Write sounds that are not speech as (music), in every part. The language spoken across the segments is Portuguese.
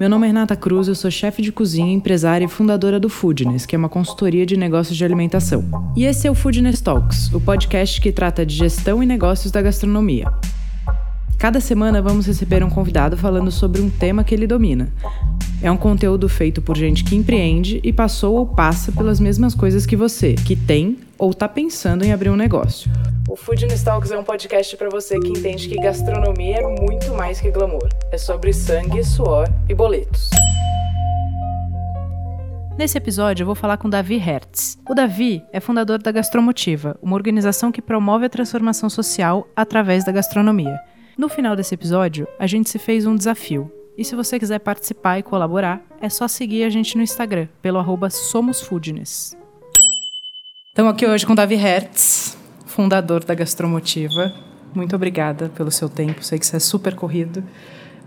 Meu nome é Renata Cruz, eu sou chefe de cozinha, empresária e fundadora do Foodness, que é uma consultoria de negócios de alimentação. E esse é o Foodness Talks, o podcast que trata de gestão e negócios da gastronomia. Cada semana vamos receber um convidado falando sobre um tema que ele domina. É um conteúdo feito por gente que empreende e passou ou passa pelas mesmas coisas que você, que tem ou está pensando em abrir um negócio. O Food Talks é um podcast para você que entende que gastronomia é muito mais que glamour. É sobre sangue, suor e boletos. Nesse episódio, eu vou falar com Davi Hertz. O Davi é fundador da Gastromotiva, uma organização que promove a transformação social através da gastronomia. No final desse episódio, a gente se fez um desafio e se você quiser participar e colaborar, é só seguir a gente no Instagram, pelo arroba SomosFoodness. Estamos aqui hoje com Davi Hertz, fundador da Gastromotiva. Muito obrigada pelo seu tempo, sei que você é super corrido.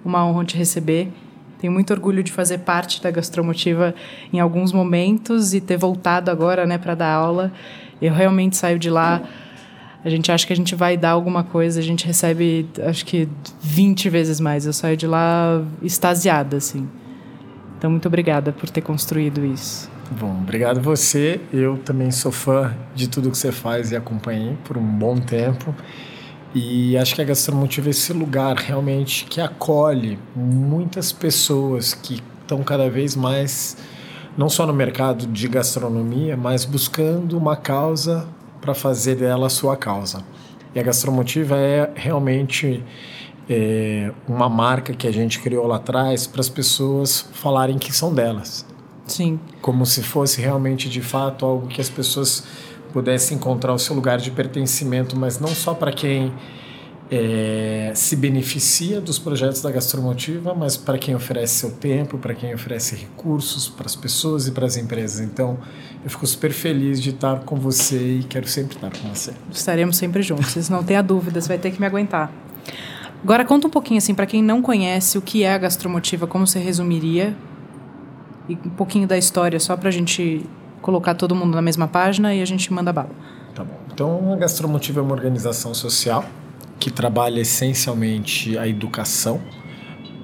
Uma honra te receber. Tenho muito orgulho de fazer parte da Gastromotiva em alguns momentos e ter voltado agora né, para dar aula. Eu realmente saio de lá a gente acha que a gente vai dar alguma coisa, a gente recebe, acho que 20 vezes mais. Eu saio de lá extasiada, assim. Então, muito obrigada por ter construído isso. Bom, obrigado você. Eu também sou fã de tudo que você faz e acompanhei por um bom tempo. E acho que a Gastromotiva é esse lugar realmente que acolhe muitas pessoas que estão cada vez mais, não só no mercado de gastronomia, mas buscando uma causa para fazer dela a sua causa. E a Gastromotiva é realmente é, uma marca que a gente criou lá atrás para as pessoas falarem que são delas. Sim. Como se fosse realmente, de fato, algo que as pessoas pudessem encontrar o seu lugar de pertencimento, mas não só para quem é, se beneficia dos projetos da Gastromotiva, mas para quem oferece seu tempo, para quem oferece recursos para as pessoas e para as empresas. Então, eu fico super feliz de estar com você e quero sempre estar com você. Estaremos sempre juntos, não tenha dúvidas, vai ter que me aguentar. Agora conta um pouquinho assim para quem não conhece o que é a Gastromotiva, como você resumiria e um pouquinho da história só para a gente colocar todo mundo na mesma página e a gente manda bala. Tá bom. Então, a Gastromotiva é uma organização social que trabalha essencialmente a educação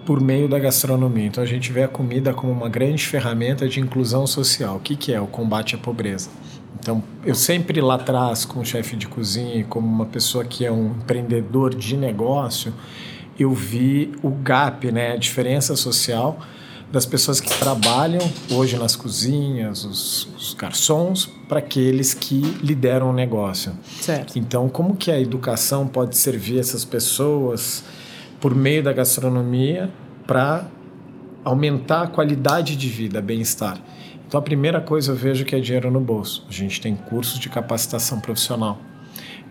por meio da gastronomia. Então a gente vê a comida como uma grande ferramenta de inclusão social. O que, que é o combate à pobreza? Então eu sempre lá atrás, como chefe de cozinha, como uma pessoa que é um empreendedor de negócio, eu vi o gap, né, a diferença social das pessoas que trabalham hoje nas cozinhas, os, os garçons, para aqueles que lideram o negócio. Certo. Então, como que a educação pode servir essas pessoas por meio da gastronomia para aumentar a qualidade de vida, bem-estar? Então, a primeira coisa eu vejo que é dinheiro no bolso. A gente tem cursos de capacitação profissional.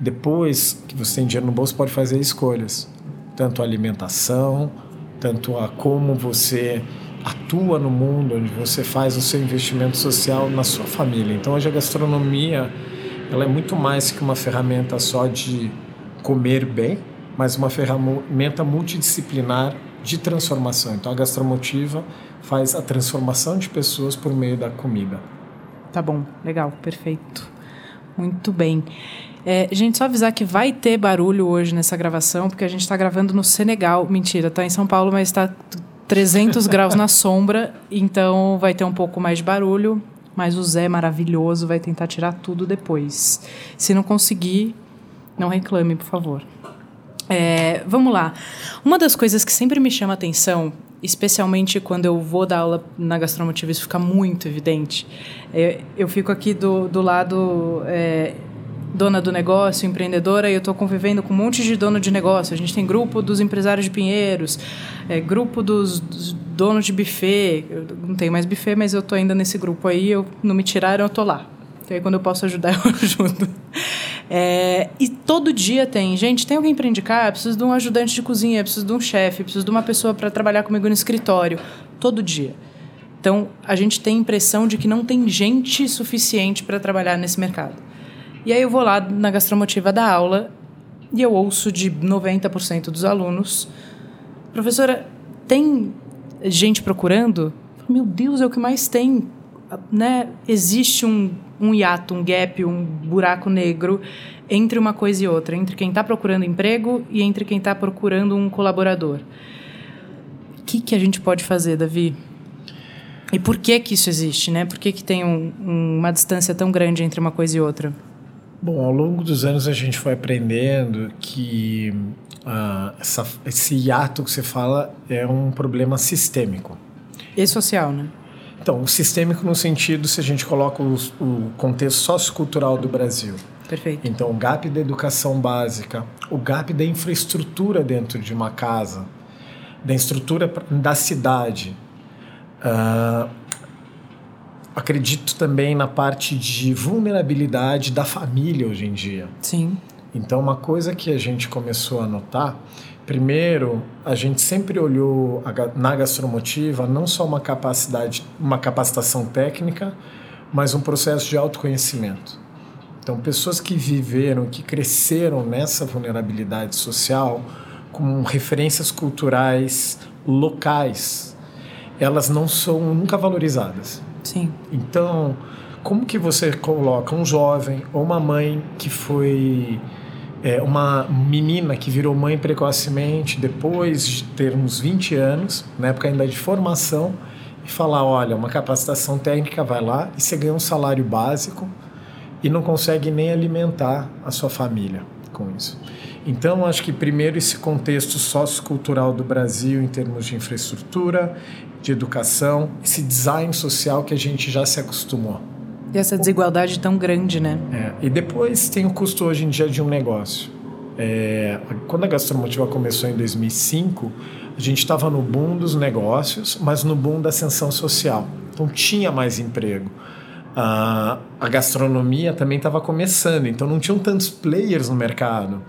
Depois que você tem dinheiro no bolso, pode fazer escolhas, tanto a alimentação, tanto a como você atua no mundo, onde você faz o seu investimento social na sua família. Então hoje a gastronomia ela é muito mais que uma ferramenta só de comer bem, mas uma ferramenta multidisciplinar de transformação. Então a gastromotiva faz a transformação de pessoas por meio da comida. Tá bom, legal, perfeito. Muito bem. É, gente, só avisar que vai ter barulho hoje nessa gravação, porque a gente está gravando no Senegal. Mentira, está em São Paulo, mas está 300 graus na sombra, então vai ter um pouco mais de barulho, mas o Zé maravilhoso vai tentar tirar tudo depois. Se não conseguir, não reclame, por favor. É, vamos lá. Uma das coisas que sempre me chama atenção, especialmente quando eu vou dar aula na gastromotiva, isso fica muito evidente. É, eu fico aqui do, do lado é, dona do negócio, empreendedora, e eu estou convivendo com um monte de dono de negócio. A gente tem grupo dos empresários de Pinheiros, é, grupo dos, dos, donos de buffet. Eu não tenho mais buffet, mas eu estou ainda nesse grupo aí. Eu não me tiraram, eu estou lá. Então, aí, quando eu posso ajudar, (laughs) eu ajudo. É, e todo dia tem, gente, tem alguém para indicar? Preciso de um ajudante de cozinha, preciso de um chefe, preciso de uma pessoa para trabalhar comigo no escritório. Todo dia. Então, a gente tem a impressão de que não tem gente suficiente para trabalhar nesse mercado. E aí eu vou lá na gastromotiva da aula e eu ouço de 90% dos alunos: professora, tem gente procurando? Meu Deus, é o que mais tem. Né? Existe um, um hiato, um gap, um buraco negro entre uma coisa e outra, entre quem está procurando emprego e entre quem está procurando um colaborador. que, que a gente pode fazer, Davi? E por que que isso existe, né? Por que, que tem um, uma distância tão grande entre uma coisa e outra? Bom, ao longo dos anos a gente foi aprendendo que uh, essa, esse hiato que você fala é um problema sistêmico. E social, né? Então, sistêmico no sentido se a gente coloca o, o contexto sociocultural do Brasil. Perfeito. Então, o gap da educação básica, o gap da infraestrutura dentro de uma casa, da estrutura da cidade, Uh, acredito também na parte de vulnerabilidade da família hoje em dia. Sim. Então, uma coisa que a gente começou a notar, primeiro, a gente sempre olhou na gastromotiva não só uma capacidade, uma capacitação técnica, mas um processo de autoconhecimento. Então, pessoas que viveram, que cresceram nessa vulnerabilidade social, com referências culturais locais, elas não são nunca valorizadas. Sim. Então, como que você coloca um jovem ou uma mãe que foi é, uma menina que virou mãe precocemente depois de ter uns 20 anos, na época ainda de formação, e falar, olha, uma capacitação técnica vai lá e você ganha um salário básico e não consegue nem alimentar a sua família com isso. Então, acho que primeiro esse contexto sociocultural do Brasil em termos de infraestrutura, de educação, esse design social que a gente já se acostumou. E essa desigualdade tão grande, né? É, e depois tem o custo hoje em dia de um negócio. É, quando a Gastromotiva começou em 2005, a gente estava no boom dos negócios, mas no boom da ascensão social. Então tinha mais emprego. a gastronomia também estava começando, então não tinham tantos players no mercado.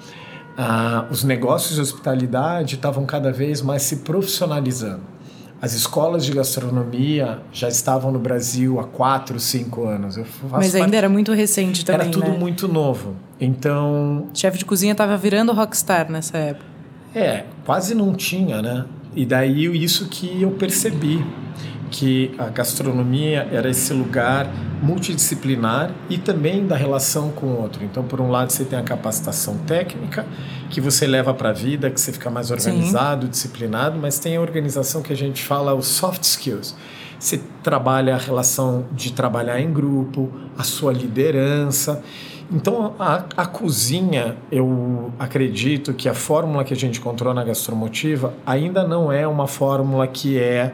Ah, os negócios de hospitalidade estavam cada vez mais se profissionalizando. As escolas de gastronomia já estavam no Brasil há quatro, cinco anos. Mas ainda parte... era muito recente também, Era tudo né? muito novo. Então... Chefe de cozinha estava virando rockstar nessa época. É, quase não tinha, né? E daí isso que eu percebi que a gastronomia era esse lugar multidisciplinar e também da relação com o outro. Então, por um lado, você tem a capacitação técnica, que você leva para a vida, que você fica mais organizado, Sim. disciplinado, mas tem a organização que a gente fala, os soft skills. Você trabalha a relação de trabalhar em grupo, a sua liderança. Então, a, a cozinha, eu acredito que a fórmula que a gente encontrou na gastromotiva ainda não é uma fórmula que é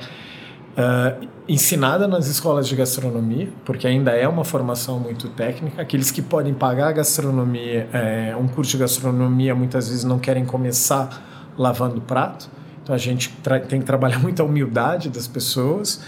uh, ensinada nas escolas de gastronomia, porque ainda é uma formação muito técnica. Aqueles que podem pagar gastronomia, é, um curso de gastronomia, muitas vezes não querem começar lavando prato. Então a gente tem que trabalhar (laughs) muito a humildade das pessoas.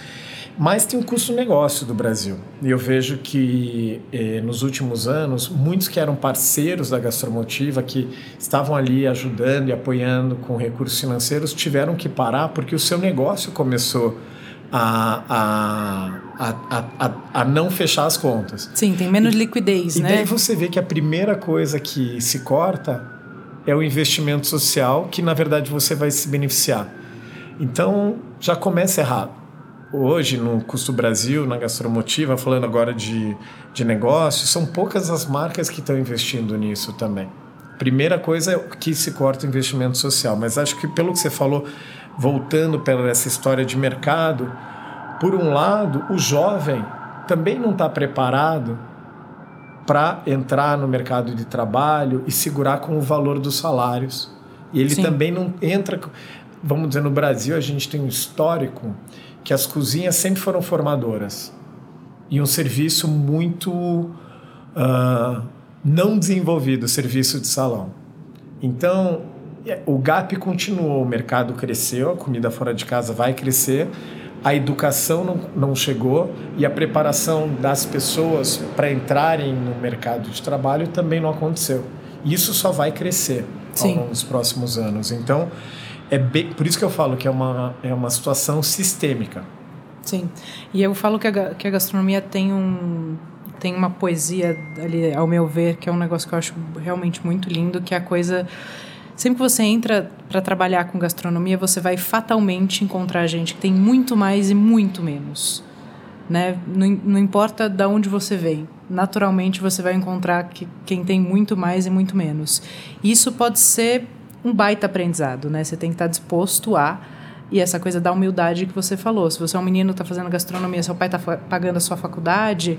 Mas tem um custo-negócio do Brasil. E eu vejo que eh, nos últimos anos, muitos que eram parceiros da Gastromotiva, que estavam ali ajudando e apoiando com recursos financeiros, tiveram que parar porque o seu negócio começou a, a, a, a, a não fechar as contas. Sim, tem menos liquidez, e, né? E daí você vê que a primeira coisa que se corta é o investimento social, que na verdade você vai se beneficiar. Então já começa errado. Hoje, no Custo Brasil, na Gastromotiva, falando agora de, de negócio, são poucas as marcas que estão investindo nisso também. Primeira coisa é que se corta o investimento social, mas acho que pelo que você falou, voltando para essa história de mercado, por um lado, o jovem também não está preparado para entrar no mercado de trabalho e segurar com o valor dos salários. E ele Sim. também não entra. Vamos dizer, no Brasil a gente tem um histórico que as cozinhas sempre foram formadoras e um serviço muito uh, não desenvolvido serviço de salão. Então, o gap continuou, o mercado cresceu, a comida fora de casa vai crescer, a educação não, não chegou e a preparação das pessoas para entrarem no mercado de trabalho também não aconteceu. Isso só vai crescer Sim. ao longo dos próximos anos. Então, é bem, por isso que eu falo que é uma, é uma situação sistêmica. Sim, e eu falo que a, que a gastronomia tem um tem uma poesia ali, ao meu ver, que é um negócio que eu acho realmente muito lindo, que é a coisa Sempre que você entra para trabalhar com gastronomia, você vai fatalmente encontrar gente que tem muito mais e muito menos. Né? Não, não importa de onde você vem, naturalmente você vai encontrar que, quem tem muito mais e muito menos. Isso pode ser um baita aprendizado, né? Você tem que estar disposto a E essa coisa da humildade que você falou. Se você é um menino está fazendo gastronomia, seu pai está pagando a sua faculdade,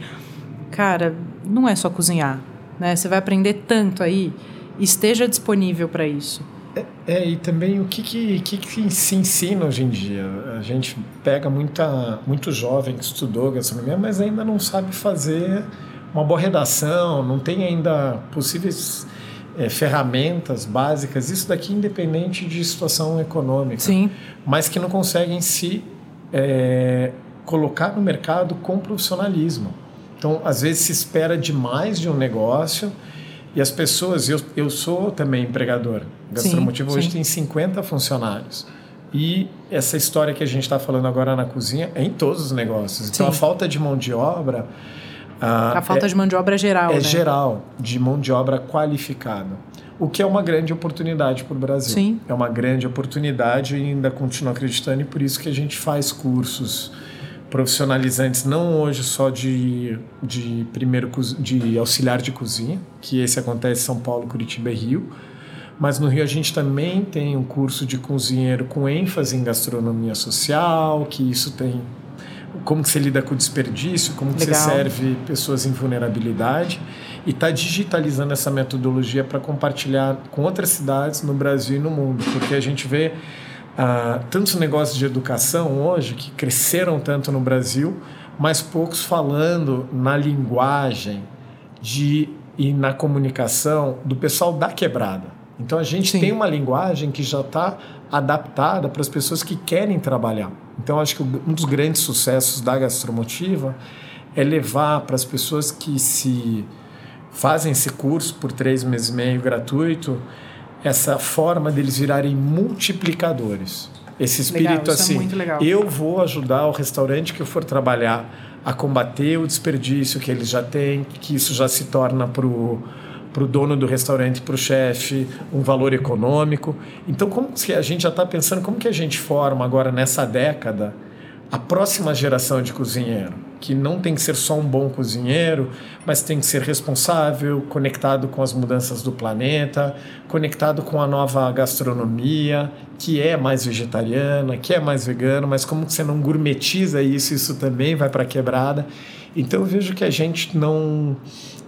cara, não é só cozinhar, né? Você vai aprender tanto aí. Esteja disponível para isso. É, é, e também o que, que, que, que, se ensina hoje em dia? A gente pega muita, muito jovem que estudou gastronomia, mas ainda não sabe fazer uma boa redação, não tem ainda possíveis é, ferramentas básicas, isso daqui independente de situação econômica, Sim. mas que não conseguem se é, colocar no mercado com profissionalismo. Então, às vezes se espera demais de um negócio e as pessoas, eu, eu sou também empregador. Gastromotivo hoje sim. tem 50 funcionários. E essa história que a gente está falando agora na cozinha é em todos os negócios. Então, sim. a falta de mão de obra ah, a falta é, de mão de obra é geral. É né? geral, de mão de obra qualificada. O que é uma grande oportunidade para o Brasil. Sim. É uma grande oportunidade e ainda continuo acreditando, e por isso que a gente faz cursos profissionalizantes, não hoje só de, de primeiro de auxiliar de cozinha, que esse acontece em São Paulo, Curitiba e Rio, mas no Rio a gente também tem um curso de cozinheiro com ênfase em gastronomia social, que isso tem como que você lida com o desperdício, como que você serve pessoas em vulnerabilidade e está digitalizando essa metodologia para compartilhar com outras cidades no Brasil e no mundo, porque a gente vê uh, tantos negócios de educação hoje que cresceram tanto no Brasil, mas poucos falando na linguagem de e na comunicação do pessoal da quebrada. Então a gente Sim. tem uma linguagem que já está adaptada para as pessoas que querem trabalhar. Então acho que um dos grandes sucessos da gastromotiva é levar para as pessoas que se fazem esse curso por três meses e meio gratuito essa forma deles virarem multiplicadores. Esse espírito legal, assim, é eu vou ajudar o restaurante que eu for trabalhar a combater o desperdício que eles já têm, que isso já se torna para o para o dono do restaurante, para o chefe, um valor econômico. Então, como que a gente já está pensando como que a gente forma agora nessa década a próxima geração de cozinheiro, que não tem que ser só um bom cozinheiro, mas tem que ser responsável, conectado com as mudanças do planeta, conectado com a nova gastronomia, que é mais vegetariana, que é mais vegana, mas como que você não gourmetiza isso, isso também vai para a quebrada. Então eu vejo que a gente não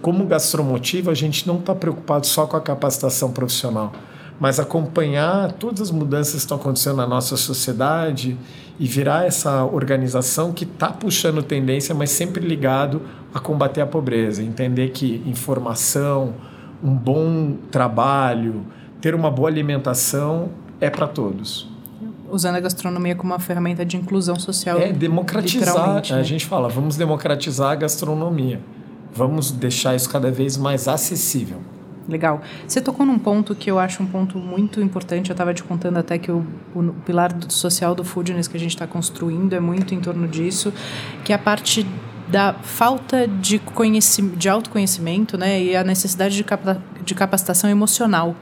como gastromotivo, a gente não está preocupado só com a capacitação profissional, mas acompanhar todas as mudanças que estão acontecendo na nossa sociedade e virar essa organização que está puxando tendência, mas sempre ligado a combater a pobreza. Entender que informação, um bom trabalho, ter uma boa alimentação é para todos usando a gastronomia como uma ferramenta de inclusão social. É democratizar. Né? A gente fala, vamos democratizar a gastronomia. Vamos deixar isso cada vez mais acessível. Legal. Você tocou num ponto que eu acho um ponto muito importante. Eu estava te contando até que o, o pilar social do foodness que a gente está construindo é muito em torno disso, que é a parte da falta de, conhecimento, de autoconhecimento né, e a necessidade de, capa de capacitação emocional.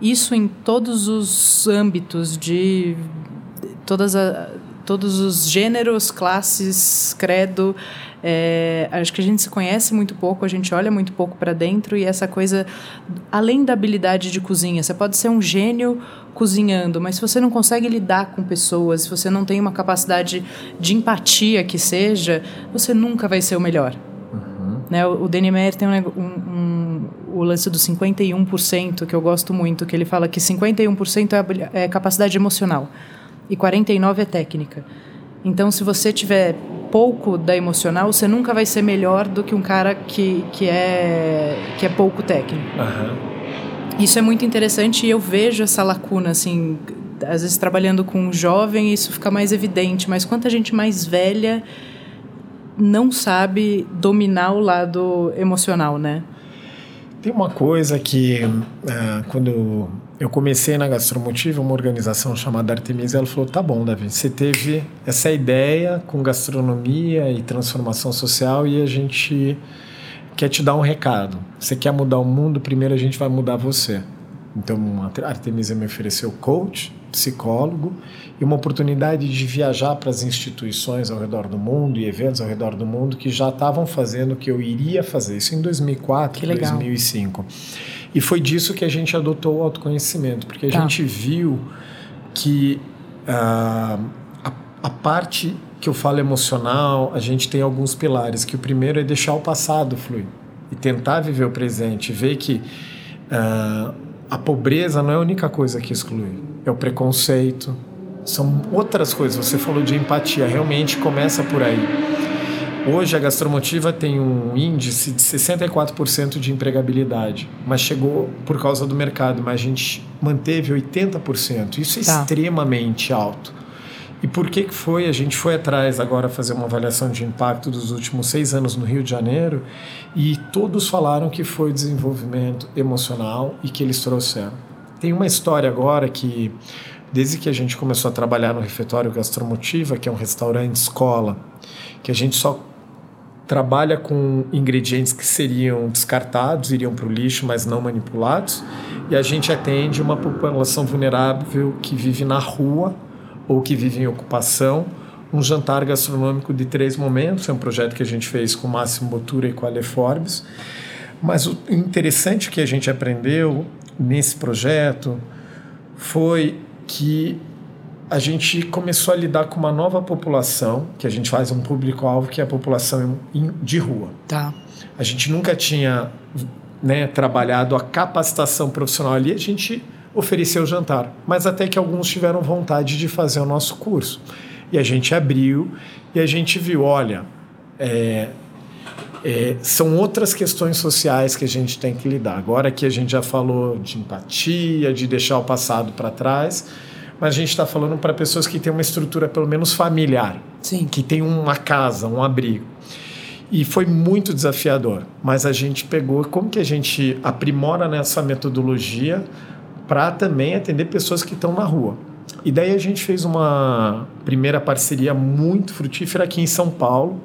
Isso em todos os âmbitos de todas a, todos os gêneros, classes, credo. É, acho que a gente se conhece muito pouco, a gente olha muito pouco para dentro e essa coisa, além da habilidade de cozinha, você pode ser um gênio cozinhando, mas se você não consegue lidar com pessoas, se você não tem uma capacidade de empatia que seja, você nunca vai ser o melhor. Uhum. Né? O, o Denimer tem um, um, um, o lance do 51%, que eu gosto muito, que ele fala que 51% é, é capacidade emocional e 49% é técnica. Então, se você tiver pouco da emocional, você nunca vai ser melhor do que um cara que, que, é, que é pouco técnico. Uhum. Isso é muito interessante e eu vejo essa lacuna, assim, às vezes trabalhando com um jovem isso fica mais evidente, mas quanta gente mais velha não sabe dominar o lado emocional, né? Tem uma coisa que, uh, quando eu comecei na Gastromotiva, uma organização chamada Artemisia, ela falou: tá bom, Davi, você teve essa ideia com gastronomia e transformação social e a gente quer te dar um recado. Você quer mudar o mundo, primeiro a gente vai mudar você. Então a Artemisia me ofereceu coach, psicólogo e uma oportunidade de viajar para as instituições ao redor do mundo e eventos ao redor do mundo que já estavam fazendo o que eu iria fazer. Isso em 2004, 2005. E foi disso que a gente adotou o autoconhecimento, porque a tá. gente viu que a, a parte que eu falo emocional, a gente tem alguns pilares. Que o primeiro é deixar o passado fluir e tentar viver o presente, ver que uh, a pobreza não é a única coisa que exclui, é o preconceito, são outras coisas. Você falou de empatia, realmente começa por aí. Hoje a gastromotiva tem um índice de 64% de empregabilidade, mas chegou por causa do mercado, mas a gente manteve 80%. Isso é tá. extremamente alto. E por que, que foi? A gente foi atrás agora fazer uma avaliação de impacto dos últimos seis anos no Rio de Janeiro e todos falaram que foi desenvolvimento emocional e que eles trouxeram. Tem uma história agora que desde que a gente começou a trabalhar no refeitório Gastromotiva, que é um restaurante escola, que a gente só trabalha com ingredientes que seriam descartados, iriam para o lixo, mas não manipulados, e a gente atende uma população vulnerável que vive na rua ou que vive em ocupação. Um jantar gastronômico de três momentos, é um projeto que a gente fez com Máximo Botura e com Ale Forbes. Mas o interessante que a gente aprendeu nesse projeto foi que a gente começou a lidar com uma nova população, que a gente faz um público-alvo, que é a população de rua. Tá. A gente nunca tinha né, trabalhado a capacitação profissional ali, a gente ofereceu o jantar, mas até que alguns tiveram vontade de fazer o nosso curso. E a gente abriu e a gente viu, olha, é, é, são outras questões sociais que a gente tem que lidar. Agora que a gente já falou de empatia, de deixar o passado para trás, mas a gente está falando para pessoas que têm uma estrutura pelo menos familiar, Sim. que tem uma casa, um abrigo. E foi muito desafiador, mas a gente pegou como que a gente aprimora nessa metodologia para também atender pessoas que estão na rua. E daí a gente fez uma primeira parceria muito frutífera aqui em São Paulo,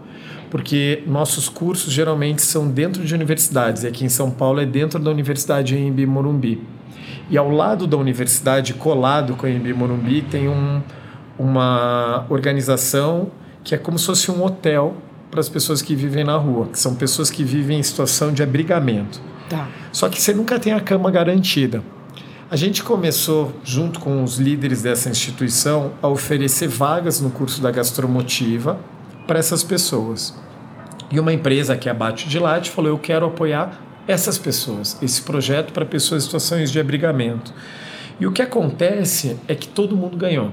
porque nossos cursos geralmente são dentro de universidades, e aqui em São Paulo é dentro da Universidade Embi Morumbi. E ao lado da universidade, colado com a Embi Morumbi, tem um, uma organização que é como se fosse um hotel para as pessoas que vivem na rua, que são pessoas que vivem em situação de abrigamento. Tá. Só que você nunca tem a cama garantida. A gente começou, junto com os líderes dessa instituição, a oferecer vagas no curso da gastromotiva para essas pessoas. E uma empresa que é a Bate de Latte falou: Eu quero apoiar essas pessoas, esse projeto para pessoas em situações de abrigamento. E o que acontece é que todo mundo ganhou.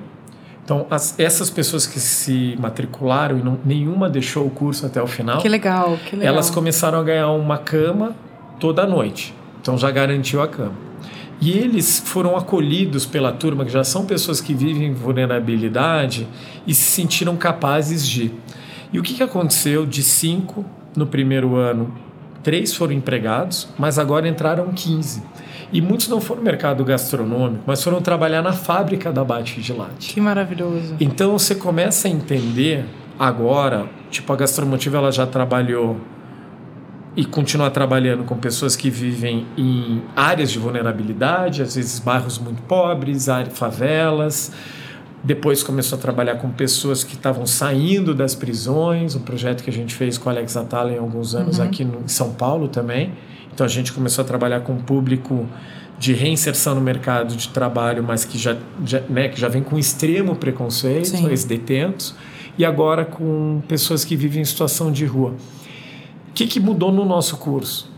Então, as, essas pessoas que se matricularam e não, nenhuma deixou o curso até o final. Que legal, que legal. Elas começaram a ganhar uma cama toda noite. Então, já garantiu a cama. E eles foram acolhidos pela turma, que já são pessoas que vivem em vulnerabilidade e se sentiram capazes de. E o que, que aconteceu? De cinco no primeiro ano, três foram empregados, mas agora entraram 15. E muitos não foram no mercado gastronômico, mas foram trabalhar na fábrica da Bate de Latte. Que maravilhoso. Então você começa a entender agora, tipo, a Gastromotiva ela já trabalhou e continua trabalhando com pessoas que vivem em áreas de vulnerabilidade, às vezes bairros muito pobres, favelas, depois começou a trabalhar com pessoas que estavam saindo das prisões, um projeto que a gente fez com o Alex Atala em alguns anos uhum. aqui no, em São Paulo também. Então a gente começou a trabalhar com um público de reinserção no mercado de trabalho, mas que já, já, né, que já vem com extremo preconceito, Sim. ex-detentos, e agora com pessoas que vivem em situação de rua. O que, que mudou no nosso curso?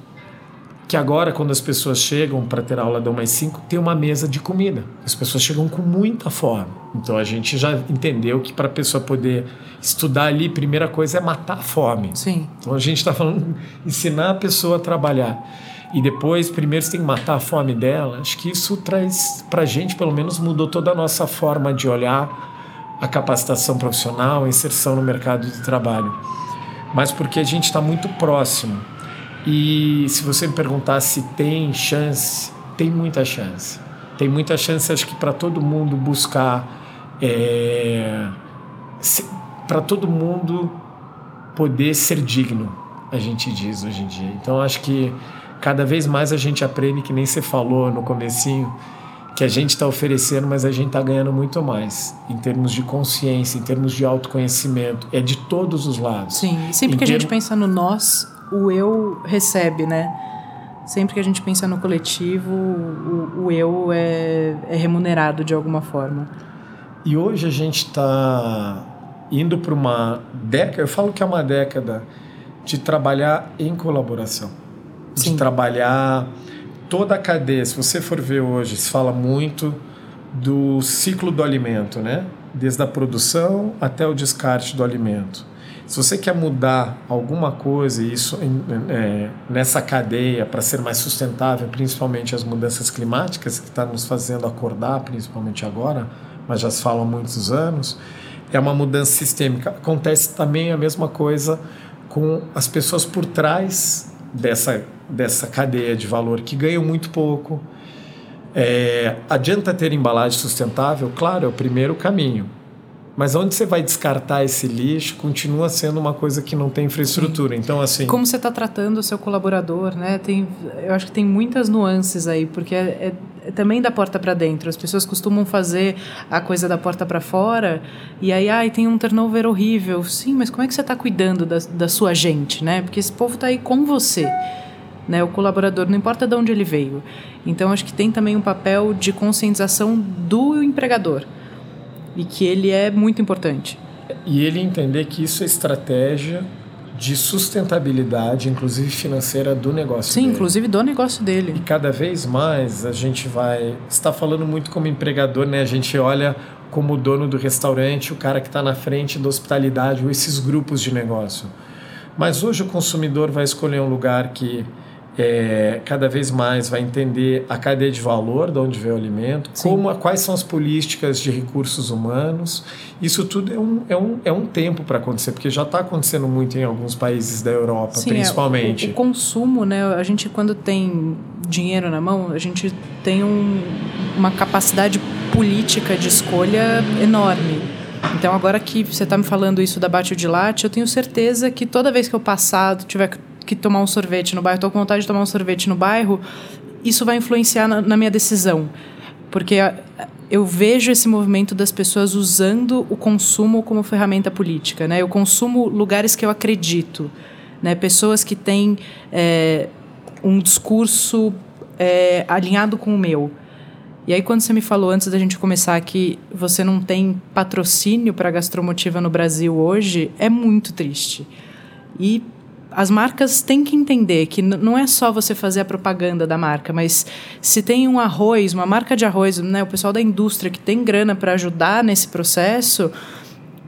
Que agora, quando as pessoas chegam para ter aula da 1 mais 5, tem uma mesa de comida. As pessoas chegam com muita fome. Então a gente já entendeu que para a pessoa poder estudar ali, primeira coisa é matar a fome. Sim. Então a gente está falando (laughs) ensinar a pessoa a trabalhar. E depois, primeiro você tem que matar a fome dela. Acho que isso traz para a gente, pelo menos, mudou toda a nossa forma de olhar a capacitação profissional, a inserção no mercado de trabalho. Mas porque a gente está muito próximo e se você me perguntar se tem chance, tem muita chance. Tem muita chance, acho que para todo mundo buscar, é, para todo mundo poder ser digno, a gente diz hoje em dia. Então acho que cada vez mais a gente aprende, que nem você falou no comecinho, que a gente está oferecendo, mas a gente está ganhando muito mais em termos de consciência, em termos de autoconhecimento. É de todos os lados. Sim, sempre em que a gente pensa no nós, o eu recebe, né? Sempre que a gente pensa no coletivo, o, o eu é, é remunerado de alguma forma. E hoje a gente está indo para uma década, eu falo que é uma década de trabalhar em colaboração, Sim. de trabalhar toda a cadeia. Se você for ver hoje, se fala muito do ciclo do alimento, né? Desde a produção até o descarte do alimento. Se você quer mudar alguma coisa isso é, nessa cadeia para ser mais sustentável, principalmente as mudanças climáticas que estão tá nos fazendo acordar, principalmente agora, mas já se fala há muitos anos, é uma mudança sistêmica. Acontece também a mesma coisa com as pessoas por trás dessa, dessa cadeia de valor que ganham muito pouco. É, adianta ter embalagem sustentável? Claro, é o primeiro caminho mas onde você vai descartar esse lixo continua sendo uma coisa que não tem infraestrutura. Então, assim. Como você está tratando o seu colaborador, né? Tem, eu acho que tem muitas nuances aí, porque é, é, é também da porta para dentro. As pessoas costumam fazer a coisa da porta para fora e aí, ai, tem um turnover horrível. Sim, mas como é que você está cuidando da, da sua gente, né? Porque esse povo está aí com você. Né, o colaborador, não importa de onde ele veio. Então, acho que tem também um papel de conscientização do empregador e que ele é muito importante. E ele entender que isso é estratégia de sustentabilidade, inclusive financeira, do negócio Sim, dele. inclusive do negócio dele. E cada vez mais a gente vai. está falando muito como empregador, né? A gente olha como dono do restaurante, o cara que está na frente da hospitalidade, ou esses grupos de negócio. Mas hoje o consumidor vai escolher um lugar que é, cada vez mais vai entender a cadeia de valor, de onde vem o alimento, como, quais são as políticas de recursos humanos. Isso tudo é um, é um, é um tempo para acontecer, porque já está acontecendo muito em alguns países da Europa, Sim, principalmente. É, o, o, consumo, né? A gente, quando tem dinheiro na mão, a gente tem um, uma capacidade política de escolha enorme. Então, agora que você está me falando isso da bate de latte, eu tenho certeza que toda vez que eu passar, tiver que tomar um sorvete no bairro, estou com vontade de tomar um sorvete no bairro, isso vai influenciar na, na minha decisão. Porque eu vejo esse movimento das pessoas usando o consumo como ferramenta política. Né? Eu consumo lugares que eu acredito. Né? Pessoas que têm é, um discurso é, alinhado com o meu. E aí, quando você me falou antes da gente começar que você não tem patrocínio para gastromotiva no Brasil hoje, é muito triste. E as marcas têm que entender que não é só você fazer a propaganda da marca, mas se tem um arroz, uma marca de arroz, né, o pessoal da indústria que tem grana para ajudar nesse processo,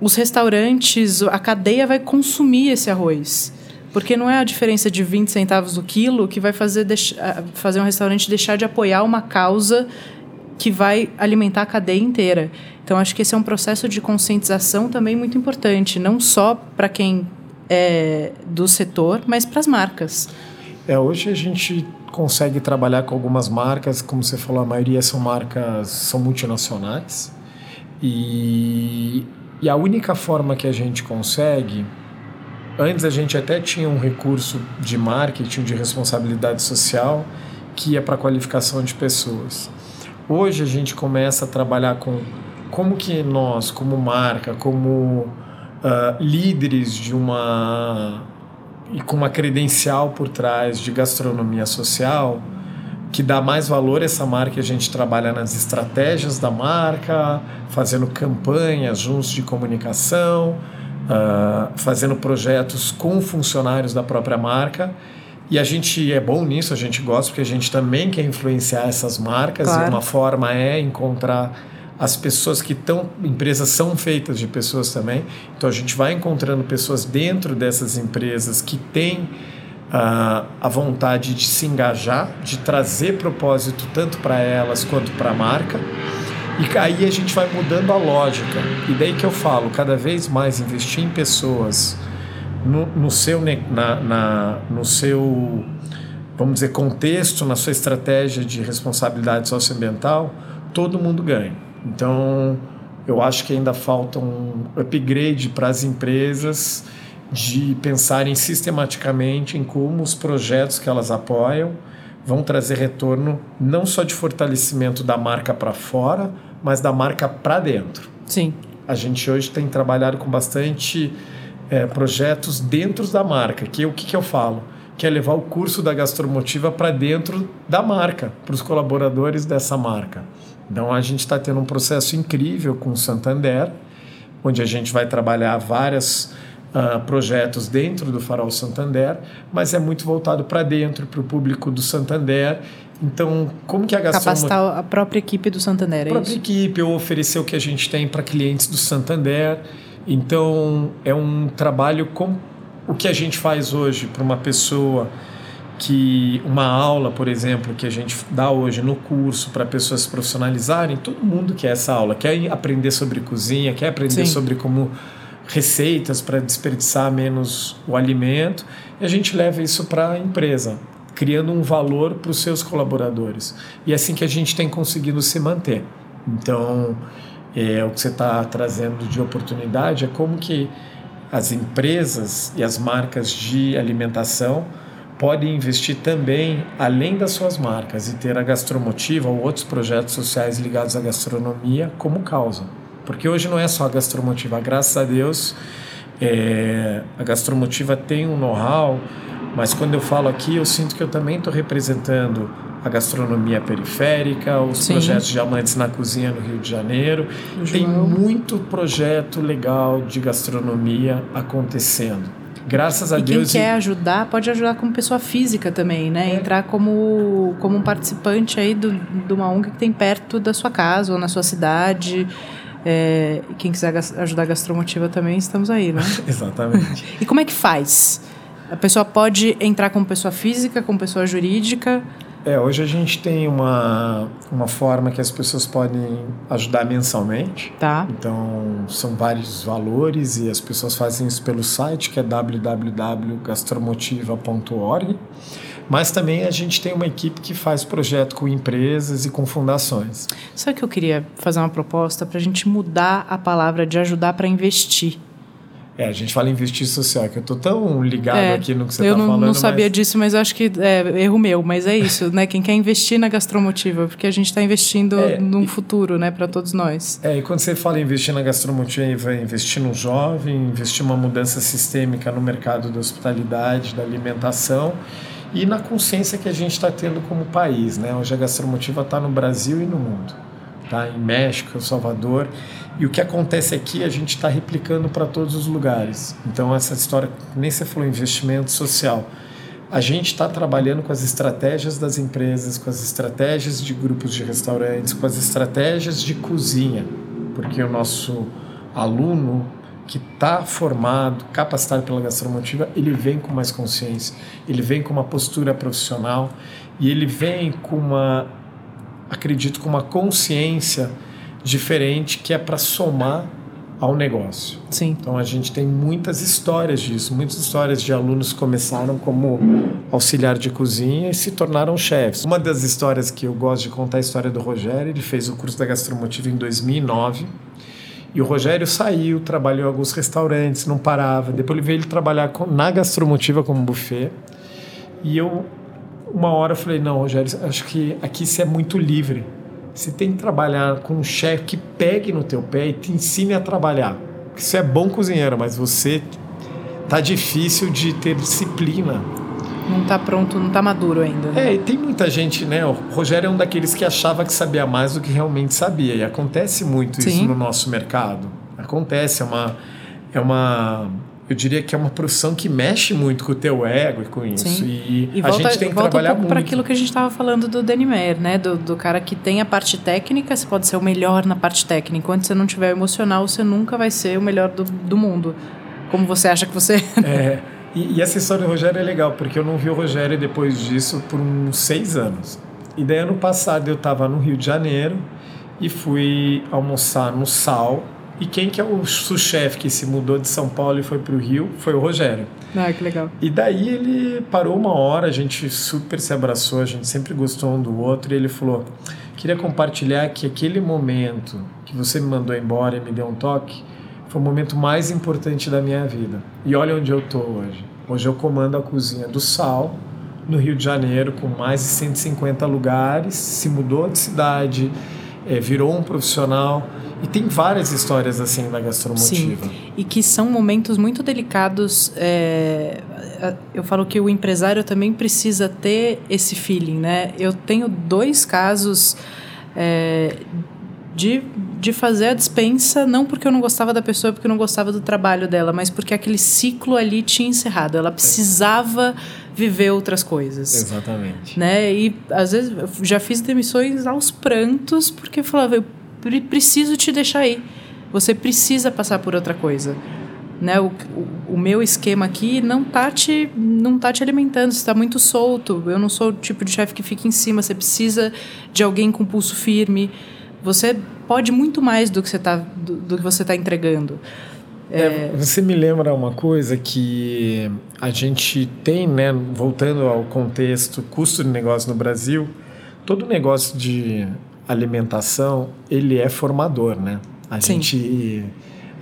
os restaurantes, a cadeia vai consumir esse arroz. Porque não é a diferença de 20 centavos o quilo que vai fazer, fazer um restaurante deixar de apoiar uma causa que vai alimentar a cadeia inteira. Então, acho que esse é um processo de conscientização também muito importante, não só para quem é, do setor, mas para as marcas. É, hoje a gente consegue trabalhar com algumas marcas, como você falou, a maioria são marcas, são multinacionais. E, e a única forma que a gente consegue, antes a gente até tinha um recurso de marketing, de responsabilidade social, que ia para qualificação de pessoas. Hoje a gente começa a trabalhar com como que nós, como marca, como uh, líderes de uma e com uma credencial por trás de gastronomia social que dá mais valor a essa marca a gente trabalha nas estratégias da marca, fazendo campanhas juntos de comunicação, uh, fazendo projetos com funcionários da própria marca. E a gente é bom nisso, a gente gosta, porque a gente também quer influenciar essas marcas. Claro. E uma forma é encontrar as pessoas que estão, empresas são feitas de pessoas também, então a gente vai encontrando pessoas dentro dessas empresas que têm uh, a vontade de se engajar, de trazer propósito tanto para elas quanto para a marca. E aí a gente vai mudando a lógica. E daí que eu falo, cada vez mais investir em pessoas no, no seu, na, na, no seu, vamos dizer, contexto, na sua estratégia de responsabilidade socioambiental, todo mundo ganha. Então, eu acho que ainda falta um upgrade para as empresas de pensarem sistematicamente em como os projetos que elas apoiam vão trazer retorno não só de fortalecimento da marca para fora, mas da marca para dentro. Sim. A gente hoje tem trabalhado com bastante é, projetos dentro da marca, que o que, que eu falo? Que é levar o curso da gastromotiva para dentro da marca, para os colaboradores dessa marca. Então a gente está tendo um processo incrível com o Santander, onde a gente vai trabalhar vários uh, projetos dentro do Farol Santander, mas é muito voltado para dentro, para o público do Santander. Então, como que a gastronomia... Capacitar a própria equipe do Santander, é A própria isso? equipe, ou oferecer o que a gente tem para clientes do Santander. Então, é um trabalho com o que a gente faz hoje para uma pessoa que uma aula, por exemplo, que a gente dá hoje no curso para pessoas se profissionalizarem, todo mundo quer essa aula, quer aprender sobre cozinha, quer aprender Sim. sobre como receitas para desperdiçar menos o alimento, e a gente leva isso para a empresa, criando um valor para os seus colaboradores. E é assim que a gente tem conseguido se manter. Então, é, o que você está trazendo de oportunidade é como que as empresas e as marcas de alimentação podem investir também além das suas marcas e ter a gastromotiva ou outros projetos sociais ligados à gastronomia como causa. Porque hoje não é só a gastromotiva, graças a Deus é, a gastromotiva tem um know-how, mas quando eu falo aqui eu sinto que eu também estou representando a gastronomia periférica, os Sim. projetos de amantes na cozinha no Rio de Janeiro. O Tem João. muito projeto legal de gastronomia acontecendo. Graças a E quem Deus. quer ajudar, pode ajudar como pessoa física também, né? É. Entrar como, como um participante aí do, de uma ONG que tem perto da sua casa ou na sua cidade. É, quem quiser ajudar a Gastromotiva também, estamos aí, né? (laughs) Exatamente. E como é que faz? A pessoa pode entrar como pessoa física, como pessoa jurídica. É, hoje a gente tem uma, uma forma que as pessoas podem ajudar mensalmente. Tá. Então, são vários valores e as pessoas fazem isso pelo site, que é www.gastromotiva.org. Mas também a gente tem uma equipe que faz projeto com empresas e com fundações. Sabe que eu queria fazer uma proposta para a gente mudar a palavra de ajudar para investir? É, a gente fala em investir social, que eu tô tão ligado É, aqui no que você eu está não, falando. não sabia mas... disso, mas eu acho que é erro meu, mas é isso, né? Quem quer investir na gastromotiva, porque a gente está investindo É, num e- futuro, né, para todos nós. É, e quando você fala em investir na gastronomia, vai investir no jovem, investir uma mudança sistêmica no mercado da hospitalidade, da alimentação e na consciência que a gente está tendo como país. Né? Hoje a gastromotiva está no Brasil e no mundo. Tá? Em México, em Salvador. E o que acontece aqui a gente está replicando para todos os lugares. Então, essa história, nem você falou investimento social. A gente está trabalhando com as estratégias das empresas, com as estratégias de grupos de restaurantes, com as estratégias de cozinha, porque o nosso aluno que está formado, capacitado pela gastromotiva, ele vem com mais consciência, ele vem com uma postura profissional e ele vem com uma, acredito, com uma consciência diferente que é para somar ao negócio. Sim. Então a gente tem muitas histórias disso, muitas histórias de alunos que começaram como auxiliar de cozinha e se tornaram chefes. Uma das histórias que eu gosto de contar é a história do Rogério, ele fez o curso da gastromotiva em 2009. E o Rogério saiu, trabalhou em alguns restaurantes, não parava. Depois ele veio trabalhar com, na gastromotiva como buffet. E eu, uma hora, falei: Não, Rogério, acho que aqui você é muito livre. Você tem que trabalhar com um chefe que pegue no teu pé e te ensine a trabalhar. Você é bom cozinheiro, mas você tá difícil de ter disciplina. Não tá pronto, não tá maduro ainda. né? É, e tem muita gente, né? O Rogério é um daqueles que achava que sabia mais do que realmente sabia. E acontece muito isso Sim. no nosso mercado. Acontece, é uma, é uma. Eu diria que é uma profissão que mexe muito com o teu ego e com isso. Sim. E, E a volta, gente tem que volta um trabalhar pouco muito. para aquilo que a gente estava falando do Denimer, né? Do, do cara que tem a parte técnica, você pode ser o melhor na parte técnica. Enquanto você não tiver emocional, você nunca vai ser o melhor do, do mundo. Como você acha que você. É, e, e essa história do Rogério é legal, porque eu não vi o Rogério depois disso por uns seis anos. E daí, ano passado, eu estava no Rio de Janeiro e fui almoçar no Sal. E quem que é o sous-chefe que se mudou de São Paulo e foi para o Rio foi o Rogério. ah, que legal. E daí ele parou uma hora, a gente super se abraçou, a gente sempre gostou um do outro, e ele falou: queria compartilhar que aquele momento que você me mandou embora e me deu um toque foi o momento mais importante da minha vida. E olha onde eu estou hoje. Hoje eu comando a cozinha do Sal, no Rio de Janeiro, com mais de 150 lugares, se mudou de cidade, eh, virou um profissional. E tem várias histórias assim da gastromotiva. E que são momentos muito delicados. é, eu falo que o empresário também precisa ter esse feeling, né? Eu tenho dois casos é, de, de fazer a dispensa, não porque eu não gostava da pessoa, porque eu não gostava do trabalho dela, mas porque aquele ciclo ali tinha encerrado. Ela precisava viver outras coisas. Exatamente. Né? E às vezes eu já fiz demissões aos prantos, porque eu falava, eu preciso te deixar aí. Você precisa passar por outra coisa. Né, o, o, o, meu esquema aqui não tá te não tá te alimentando, está muito solto. Eu não sou o tipo de chefe que fica em cima, você precisa de alguém com pulso firme. Você pode muito mais do que você está do, do, que você tá entregando. É... É, você me lembra uma coisa que a gente tem, né, voltando ao contexto custo de negócio no Brasil, todo negócio de alimentação ele é formador, né? A Sim. gente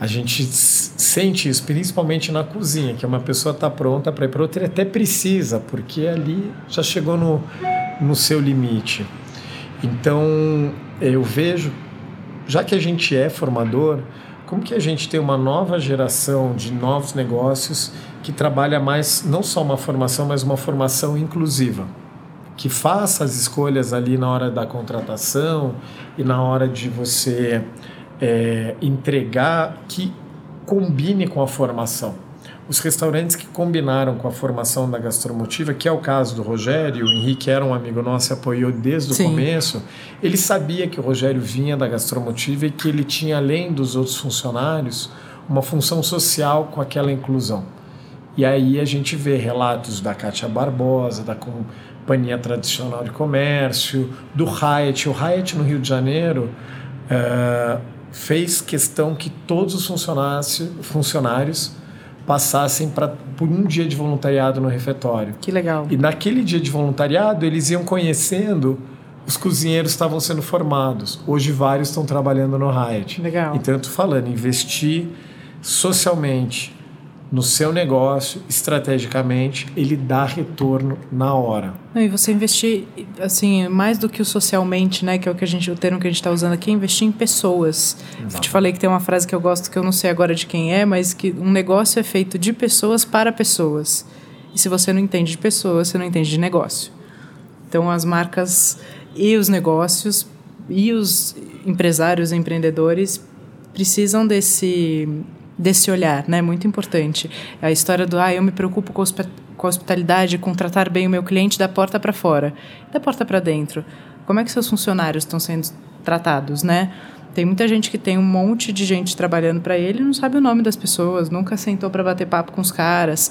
a gente sente isso principalmente na cozinha, que uma pessoa está pronta para ir para outra e até precisa, porque ali já chegou no, no seu limite. Então, eu vejo, já que a gente é formador, como que a gente tem uma nova geração de novos negócios que trabalha mais, não só uma formação, mas uma formação inclusiva? Que faça as escolhas ali na hora da contratação e na hora de você é, entregar que combine com a formação os restaurantes que combinaram com a formação da gastromotiva, que é o caso do Rogério, o Henrique era um amigo nosso e apoiou desde o Sim. começo, ele sabia que o Rogério vinha da gastromotiva e que ele tinha, além dos outros funcionários, uma função social com aquela inclusão. E aí a gente vê relatos da Cátia Barbosa, da Companhia Tradicional de Comércio, do Hyatt. O Hyatt no Rio de Janeiro uh, fez questão que todos os funcionários, funcionários passassem pra, por um dia de voluntariado no refeitório. Que legal. E naquele dia de voluntariado, eles iam conhecendo os cozinheiros estavam sendo formados. Hoje vários estão trabalhando no Hyatt. Legal. Então, eu falando, investir socialmente no seu negócio, estrategicamente, ele dá retorno na hora. Não, e você investir, assim, mais do que o socialmente, né, que é o que a gente, o termo que a gente está usando aqui, é investir em pessoas. Exato. Eu te falei que tem uma frase que eu gosto, que eu não sei agora de quem é, mas que um negócio é feito de pessoas para pessoas. E se você não entende de pessoas, você não entende de negócio. Então, as marcas e os negócios e os empresários, empreendedores precisam desse desse olhar, né? Muito importante. A história do, ah, eu me preocupo com, com a hospitalidade, com tratar bem o meu cliente da porta para fora, da porta para dentro. Como é que seus funcionários estão sendo tratados, né? Tem muita gente que tem um monte de gente trabalhando para ele não sabe o nome das pessoas, nunca sentou para bater papo com os caras.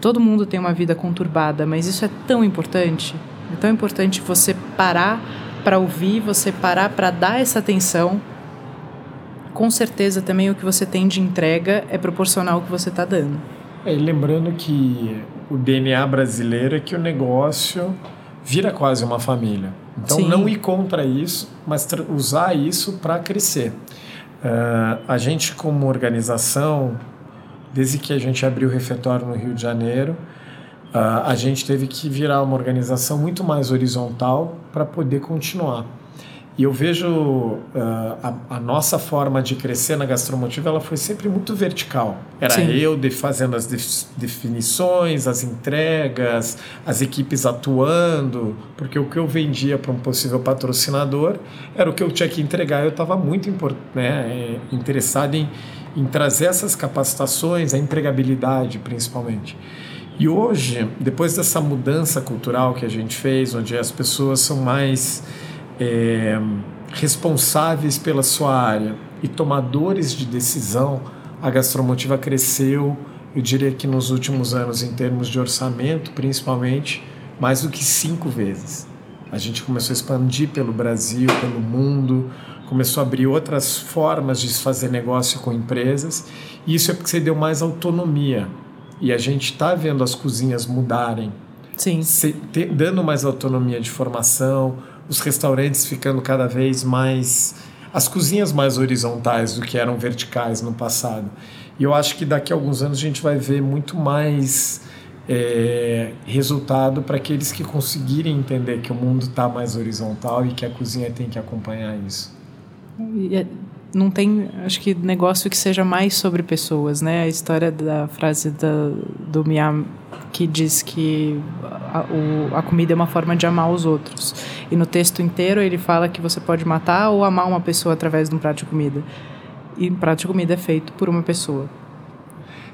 Todo mundo tem uma vida conturbada, mas isso é tão importante. É tão importante você parar para ouvir, você parar para dar essa atenção com certeza também o que você tem de entrega é proporcional ao que você está dando. É, lembrando que o DNA brasileiro é que o negócio vira quase uma família. Então, Sim. não ir contra isso, mas usar isso para crescer. Uh, a gente, como organização, desde que a gente abriu o refeitório no Rio de Janeiro, uh, a gente teve que virar uma organização muito mais horizontal para poder continuar. E eu vejo uh, a, a, nossa forma de crescer na gastromotiva, ela foi sempre muito vertical. Era Sim. eu de, fazendo as definições, as entregas, as equipes atuando, porque o que eu vendia para um possível patrocinador era o que eu tinha que entregar. Eu estava muito né, interessado em, em trazer essas capacitações, a empregabilidade principalmente. E hoje, depois dessa mudança cultural que a gente fez, onde as pessoas são mais é, responsáveis pela sua área e tomadores de decisão, a Gastromotiva cresceu, eu diria que nos últimos anos, em termos de orçamento, principalmente, mais do que cinco vezes. A gente começou a expandir pelo Brasil, pelo mundo, começou a abrir outras formas de fazer negócio com empresas, e isso é porque você deu mais autonomia. E a gente está vendo as cozinhas mudarem, Sim. Se, te, dando mais autonomia de formação, os restaurantes ficando cada vez mais. as cozinhas mais horizontais do que eram verticais no passado. E eu acho que daqui a alguns anos a gente vai ver muito mais é, resultado para aqueles que conseguirem entender que o mundo está mais horizontal e que a cozinha tem que acompanhar isso. Não tem, acho que, negócio que seja mais sobre pessoas, né? A história da frase da, do Miam que diz que a, o, a comida é uma forma de amar os outros. E no texto inteiro ele fala que você pode matar ou amar uma pessoa através de um prato de comida. E um prato de comida é feito por uma pessoa.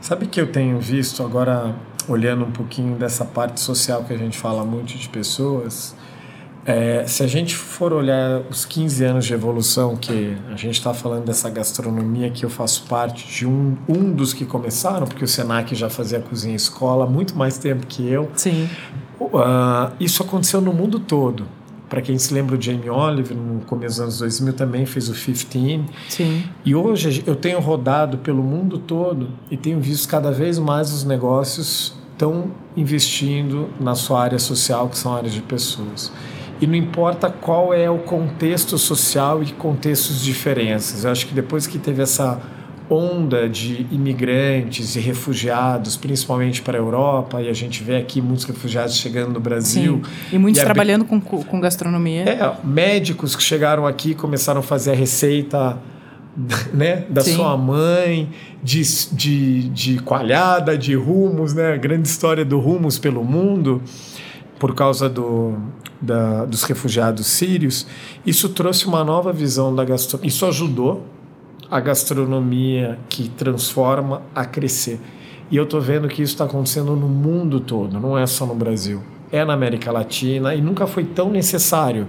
Sabe que eu tenho visto agora, olhando um pouquinho dessa parte social que a gente fala muito de pessoas, é, se a gente for olhar os 15 anos de evolução, que a gente está falando dessa gastronomia que eu faço parte de um, um dos que começaram, porque o Senac já fazia cozinha escola há muito mais tempo que eu. Sim. Uh, isso aconteceu no mundo todo. Para quem se lembra, o Jamie Oliver, no começo dos anos 2000, também fez o 15. Sim. E hoje eu tenho rodado pelo mundo todo e tenho visto cada vez mais os negócios estão investindo na sua área social, que são áreas de pessoas e não importa qual é o contexto social e contextos diferentes. Eu acho que depois que teve essa onda de imigrantes e refugiados, principalmente para a Europa, e a gente vê aqui muitos refugiados chegando no Brasil. Sim. E muitos e trabalhando com, com gastronomia. É, médicos que chegaram aqui começaram a fazer a receita (laughs) né, da Sim. sua mãe, de, de, de coalhada, de rumos, né, a grande história do rumos pelo mundo por causa do, da, dos refugiados sírios, isso trouxe uma nova visão da gastronomia. Isso ajudou a gastronomia que transforma a crescer. E eu estou vendo que isso está acontecendo no mundo todo, não é só no Brasil. É na América Latina e nunca foi tão necessário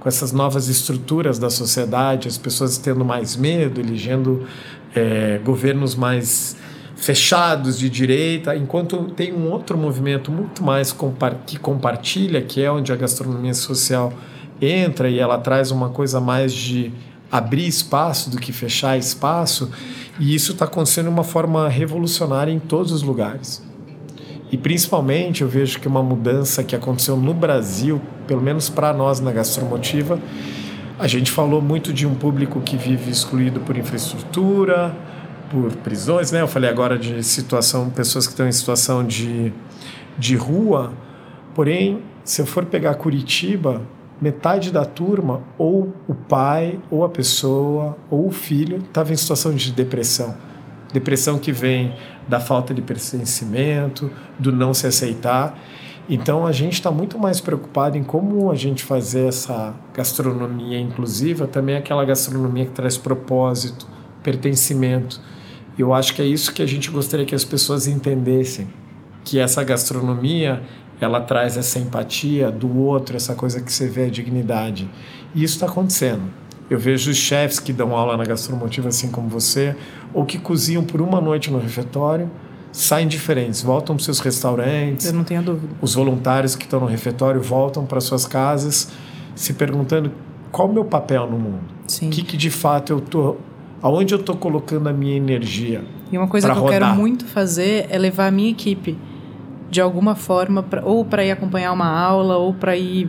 com essas novas estruturas da sociedade, as pessoas tendo mais medo, elegendo é, governos mais fechados de direita, enquanto tem um outro movimento muito mais que compartilha, que é onde a gastronomia social entra e ela traz uma coisa mais de abrir espaço do que fechar espaço, e isso está acontecendo de uma forma revolucionária em todos os lugares. E principalmente eu vejo que uma mudança que aconteceu no Brasil, pelo menos para nós na gastromotiva, a gente falou muito de um público que vive excluído por infraestrutura, por prisões, né? Eu falei agora de situação, pessoas que estão em situação de, de rua. Porém, se eu for pegar Curitiba, metade da turma, ou o pai, ou a pessoa, ou o filho, estava em situação de depressão. Depressão que vem da falta de pertencimento, do não se aceitar. Então a gente está muito mais preocupado em como a gente fazer essa gastronomia inclusiva, também aquela gastronomia que traz propósito, pertencimento. Eu acho que é isso que a gente gostaria que as pessoas entendessem, que essa gastronomia ela traz essa empatia do outro, essa coisa que você vê a dignidade. E isso está acontecendo. Eu vejo os chefs que dão aula na gastromotiva, assim como você, ou que cozinham por uma noite no refeitório, saem diferentes, voltam para seus restaurantes. Eu não tenho dúvida. Os voluntários que estão no refeitório voltam para suas casas, se perguntando qual o meu papel no mundo. O que, que de fato eu estou aonde eu estou colocando a minha energia. E uma coisa que rodar. eu quero muito fazer é levar a minha equipe de alguma forma, pra, ou para ir acompanhar uma aula, ou para ir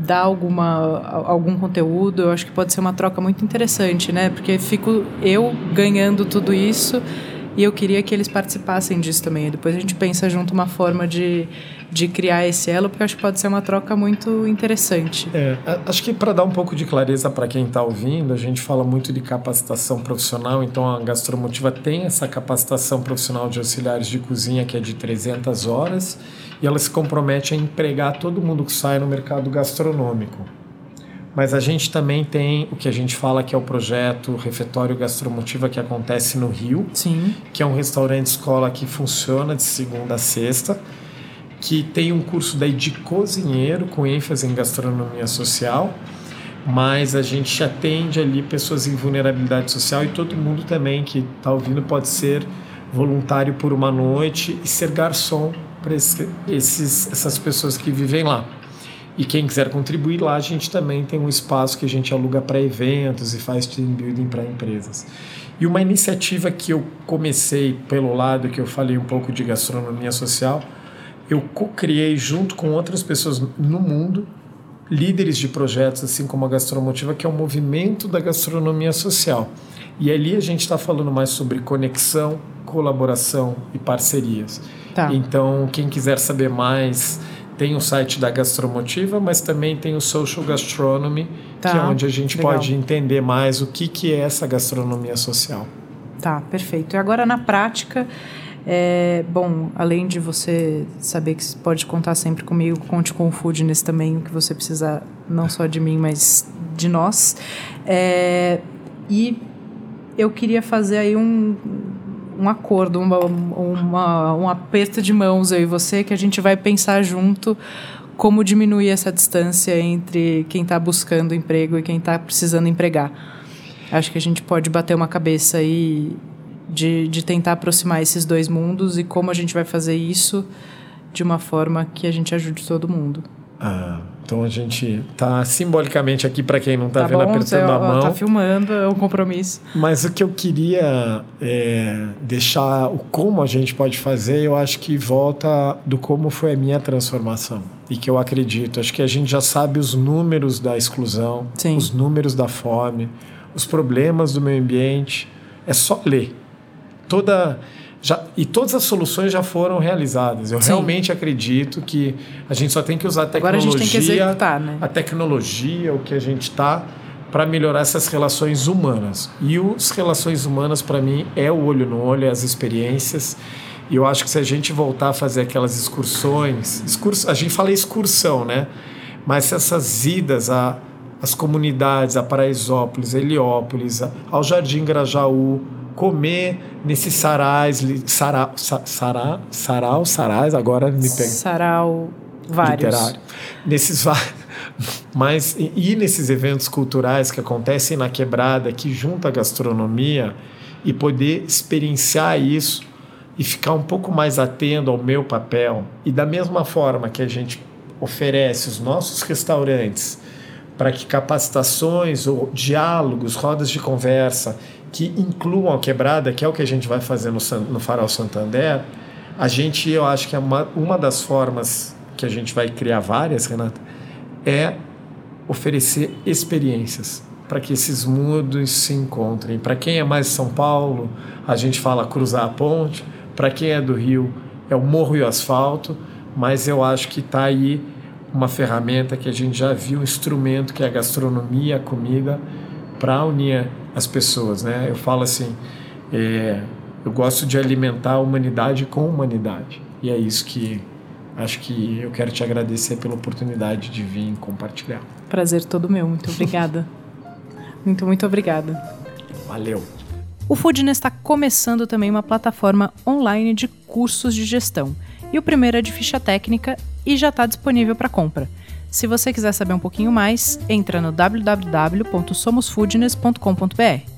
dar alguma, algum conteúdo. Eu acho que pode ser uma troca muito interessante, né? Porque fico eu ganhando tudo isso e eu queria que eles participassem disso também. Depois a gente pensa junto uma forma de, de criar esse elo, porque acho que pode ser uma troca muito interessante. É, acho que para dar um pouco de clareza para quem está ouvindo, a gente fala muito de capacitação profissional, então a Gastromotiva tem essa capacitação profissional de auxiliares de cozinha que é de 300 horas e ela se compromete a empregar todo mundo que sai no mercado gastronômico. Mas a gente também tem o que a gente fala que é o projeto Refeitório Gastromotiva que acontece no Rio. Sim. Que é um restaurante escola que funciona de segunda a sexta, que tem um curso daí de cozinheiro com ênfase em gastronomia social, mas a gente atende ali pessoas em vulnerabilidade social e todo mundo também que está ouvindo pode ser voluntário por uma noite e ser garçom para esses, essas pessoas que vivem lá. E quem quiser contribuir lá, a gente também tem um espaço que a gente aluga para eventos e faz team building para empresas. E uma iniciativa que eu comecei pelo lado que eu falei um pouco de gastronomia social, eu co-criei junto com outras pessoas no mundo, líderes de projetos assim como a Gastromotiva, que é o movimento da gastronomia social. E ali a gente está falando mais sobre conexão, colaboração e parcerias. Tá. Então, quem quiser saber mais tem o site da Gastromotiva, mas também tem o Social Gastronomy, tá, que é onde a gente legal. pode entender mais o que, que é essa gastronomia social. Tá, perfeito. E agora na prática, é, bom, além de você saber que pode contar sempre comigo, conte com o Foodness também, o que você precisar, não só de mim, mas de nós. É, e eu queria fazer aí um, um acordo, uma, uma, um aperto de mãos eu e você, que a gente vai pensar junto como diminuir essa distância entre quem está buscando emprego e quem está precisando empregar. Acho que a gente pode bater uma cabeça aí de, de tentar aproximar esses dois mundos e como a gente vai fazer isso de uma forma que a gente ajude todo mundo. Ah, então a gente tá simbolicamente aqui para quem não está tá vendo bom, apertando você, a mão. Tá filmando, é um compromisso. Mas o que eu queria é deixar o como a gente pode fazer, eu acho que volta do como foi a minha transformação e que eu acredito. Acho que a gente já sabe os números da exclusão, Sim. os números da fome, os problemas do meio ambiente. É só ler. Toda já, e todas as soluções já foram realizadas. Eu Sim. realmente acredito que a gente só tem que usar a tecnologia, Agora a, gente tem que executar, né? a tecnologia, o que a gente está para melhorar essas relações humanas. E as relações humanas para mim é o olho no olho, é as experiências. E eu acho que se a gente voltar a fazer aquelas excursões, excurs, a gente fala excursão, né? Mas essas idas a as comunidades, a Paraisópolis, Heliópolis, ao Jardim Grajaú, comer nesses sarais, sarau, sarau, sarau, sarais, agora me pega. Sarau, vários. Literário. Nesses (laughs) mas e nesses eventos culturais que acontecem na quebrada, que junta a gastronomia e poder experienciar isso e ficar um pouco mais atento ao meu papel e da mesma forma que a gente oferece os nossos restaurantes para que capacitações ou diálogos, rodas de conversa que incluam a quebrada, que é o que a gente vai fazer no, no Farol Santander, a gente, eu acho que é uma, uma das formas que a gente vai criar várias, Renata, é oferecer experiências para que esses mundos se encontrem. Para quem é mais São Paulo, a gente fala cruzar a ponte. Para quem é do Rio, é o morro e o asfalto. Mas eu acho que está aí uma ferramenta que a gente já viu, um instrumento que é a gastronomia, a comida, para unir as pessoas, né? Eu falo assim, é, eu gosto de alimentar a humanidade com humanidade e é isso que acho que eu quero te agradecer pela oportunidade de vir compartilhar. Prazer todo meu, muito obrigada. muito, muito obrigada. Valeu. O Foodness está começando também uma plataforma online de cursos de gestão. E o primeiro é de ficha técnica e já está disponível para compra. Se você quiser saber um pouquinho mais, entra no www.somosfoodness.com.br.